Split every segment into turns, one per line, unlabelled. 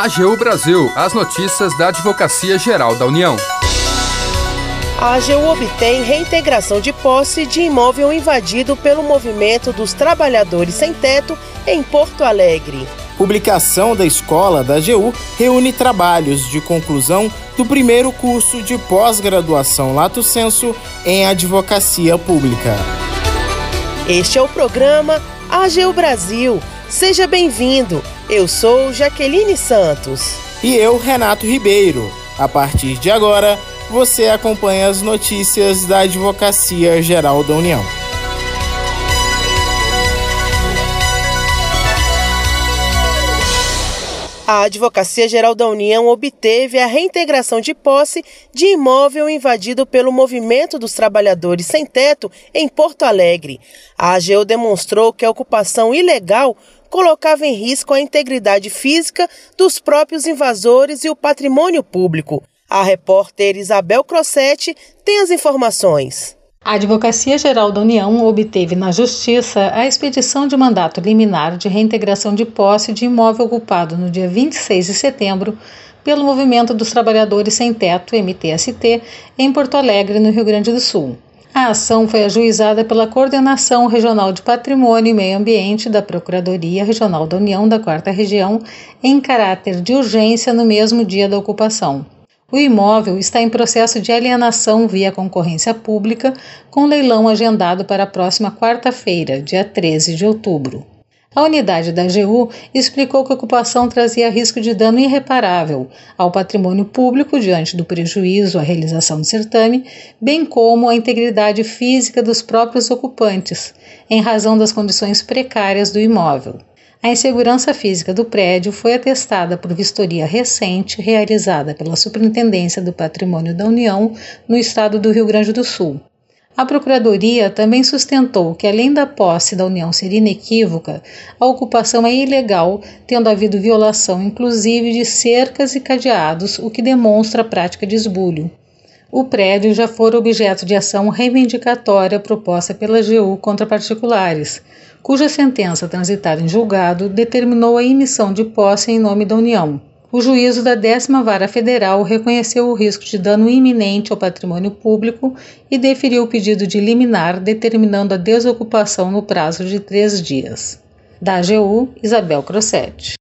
AGU Brasil, as notícias da Advocacia Geral da União.
A AGU obtém reintegração de posse de imóvel invadido pelo movimento dos trabalhadores sem teto em Porto Alegre.
Publicação da escola da AGU reúne trabalhos de conclusão do primeiro curso de pós-graduação Lato Senso em Advocacia Pública.
Este é o programa AGU Brasil. Seja bem-vindo. Eu sou Jaqueline Santos.
E eu, Renato Ribeiro. A partir de agora, você acompanha as notícias da Advocacia Geral da União.
A Advocacia Geral da União obteve a reintegração de posse de imóvel invadido pelo Movimento dos Trabalhadores Sem Teto em Porto Alegre. A AGU demonstrou que a ocupação ilegal colocava em risco a integridade física dos próprios invasores e o patrimônio público. A repórter Isabel Crossetti tem as informações.
A Advocacia Geral da União obteve na Justiça a expedição de mandato liminar de reintegração de posse de imóvel ocupado no dia 26 de setembro pelo Movimento dos Trabalhadores Sem Teto, MTST, em Porto Alegre, no Rio Grande do Sul. A ação foi ajuizada pela Coordenação Regional de Patrimônio e Meio Ambiente da Procuradoria Regional da União da Quarta Região, em caráter de urgência no mesmo dia da ocupação. O imóvel está em processo de alienação via concorrência pública, com leilão agendado para a próxima quarta-feira, dia 13 de outubro. A unidade da AGU explicou que a ocupação trazia risco de dano irreparável ao patrimônio público diante do prejuízo à realização do certame, bem como à integridade física dos próprios ocupantes, em razão das condições precárias do imóvel. A insegurança física do prédio foi atestada por vistoria recente realizada pela Superintendência do Patrimônio da União no estado do Rio Grande do Sul. A Procuradoria também sustentou que, além da posse da União ser inequívoca, a ocupação é ilegal, tendo havido violação inclusive de cercas e cadeados, o que demonstra a prática de esbulho. O prédio já fora objeto de ação reivindicatória proposta pela AGU contra particulares cuja sentença transitada em julgado determinou a emissão de posse em nome da União. O juízo da décima vara federal reconheceu o risco de dano iminente ao patrimônio público e deferiu o pedido de liminar, determinando a desocupação no prazo de três dias. Da AGU, Isabel Crossetti.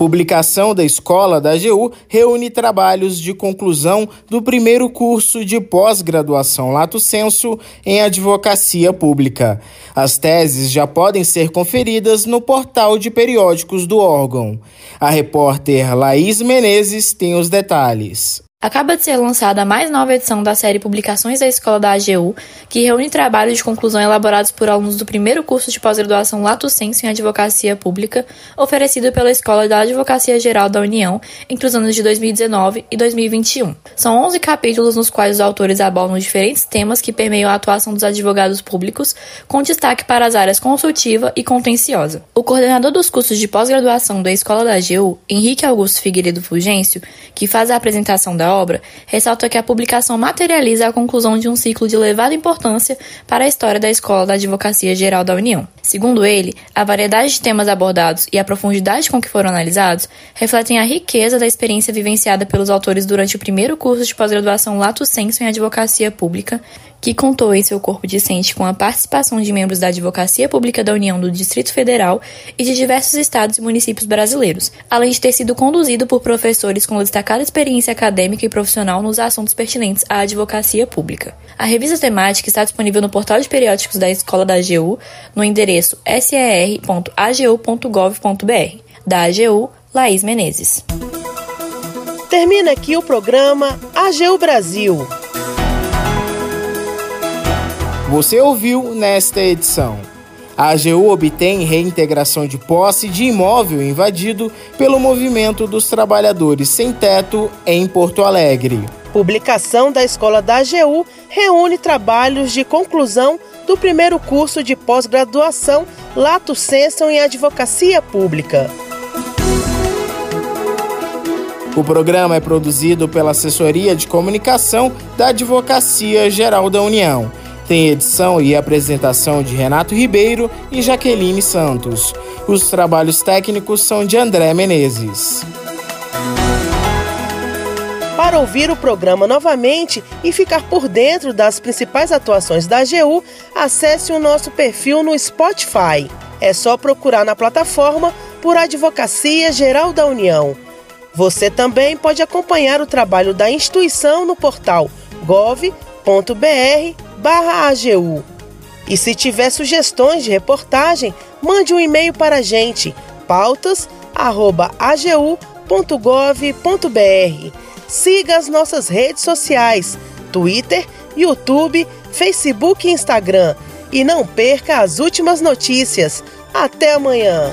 Publicação da escola da AGU reúne trabalhos de conclusão do primeiro curso de pós-graduação Lato Senso em Advocacia Pública. As teses já podem ser conferidas no portal de periódicos do órgão. A repórter Laís Menezes tem os detalhes.
Acaba de ser lançada a mais nova edição da série Publicações da Escola da AGU, que reúne trabalhos de conclusão elaborados por alunos do primeiro curso de pós-graduação Lato Senso em Advocacia Pública, oferecido pela Escola da Advocacia Geral da União entre os anos de 2019 e 2021. São 11 capítulos nos quais os autores abordam diferentes temas que permeiam a atuação dos advogados públicos, com destaque para as áreas consultiva e contenciosa. O coordenador dos cursos de pós-graduação da Escola da AGU, Henrique Augusto Figueiredo Fulgêncio, que faz a apresentação da obra, ressalta que a publicação materializa a conclusão de um ciclo de elevada importância para a história da Escola da Advocacia Geral da União. Segundo ele, a variedade de temas abordados e a profundidade com que foram analisados refletem a riqueza da experiência vivenciada pelos autores durante o primeiro curso de pós-graduação Lato Senso em Advocacia Pública que contou em seu corpo discente com a participação de membros da Advocacia Pública da União do Distrito Federal e de diversos estados e municípios brasileiros, além de ter sido conduzido por professores com destacada experiência acadêmica e profissional nos assuntos pertinentes à advocacia pública. A revista temática está disponível no portal de periódicos da Escola da AGU, no endereço ser.agu.gov.br. Da AGU, Laís Menezes.
Termina aqui o programa AGU Brasil.
Você ouviu nesta edição. A AGU obtém reintegração de posse de imóvel invadido pelo movimento dos trabalhadores sem teto em Porto Alegre.
Publicação da Escola da AGU reúne trabalhos de conclusão do primeiro curso de pós-graduação Lato Senso em Advocacia Pública.
O programa é produzido pela Assessoria de Comunicação da Advocacia Geral da União Tem edição e apresentação de Renato Ribeiro e Jaqueline Santos. Os trabalhos técnicos são de André Menezes.
Para ouvir o programa novamente e ficar por dentro das principais atuações da AGU, acesse o nosso perfil no Spotify. É só procurar na plataforma por Advocacia Geral da União. Você também pode acompanhar o trabalho da instituição no portal gov.br/agu. E se tiver sugestões de reportagem, mande um e-mail para a gente pautas@agu.gov.br. Siga as nossas redes sociais: Twitter, YouTube, Facebook e Instagram. E não perca as últimas notícias. Até amanhã!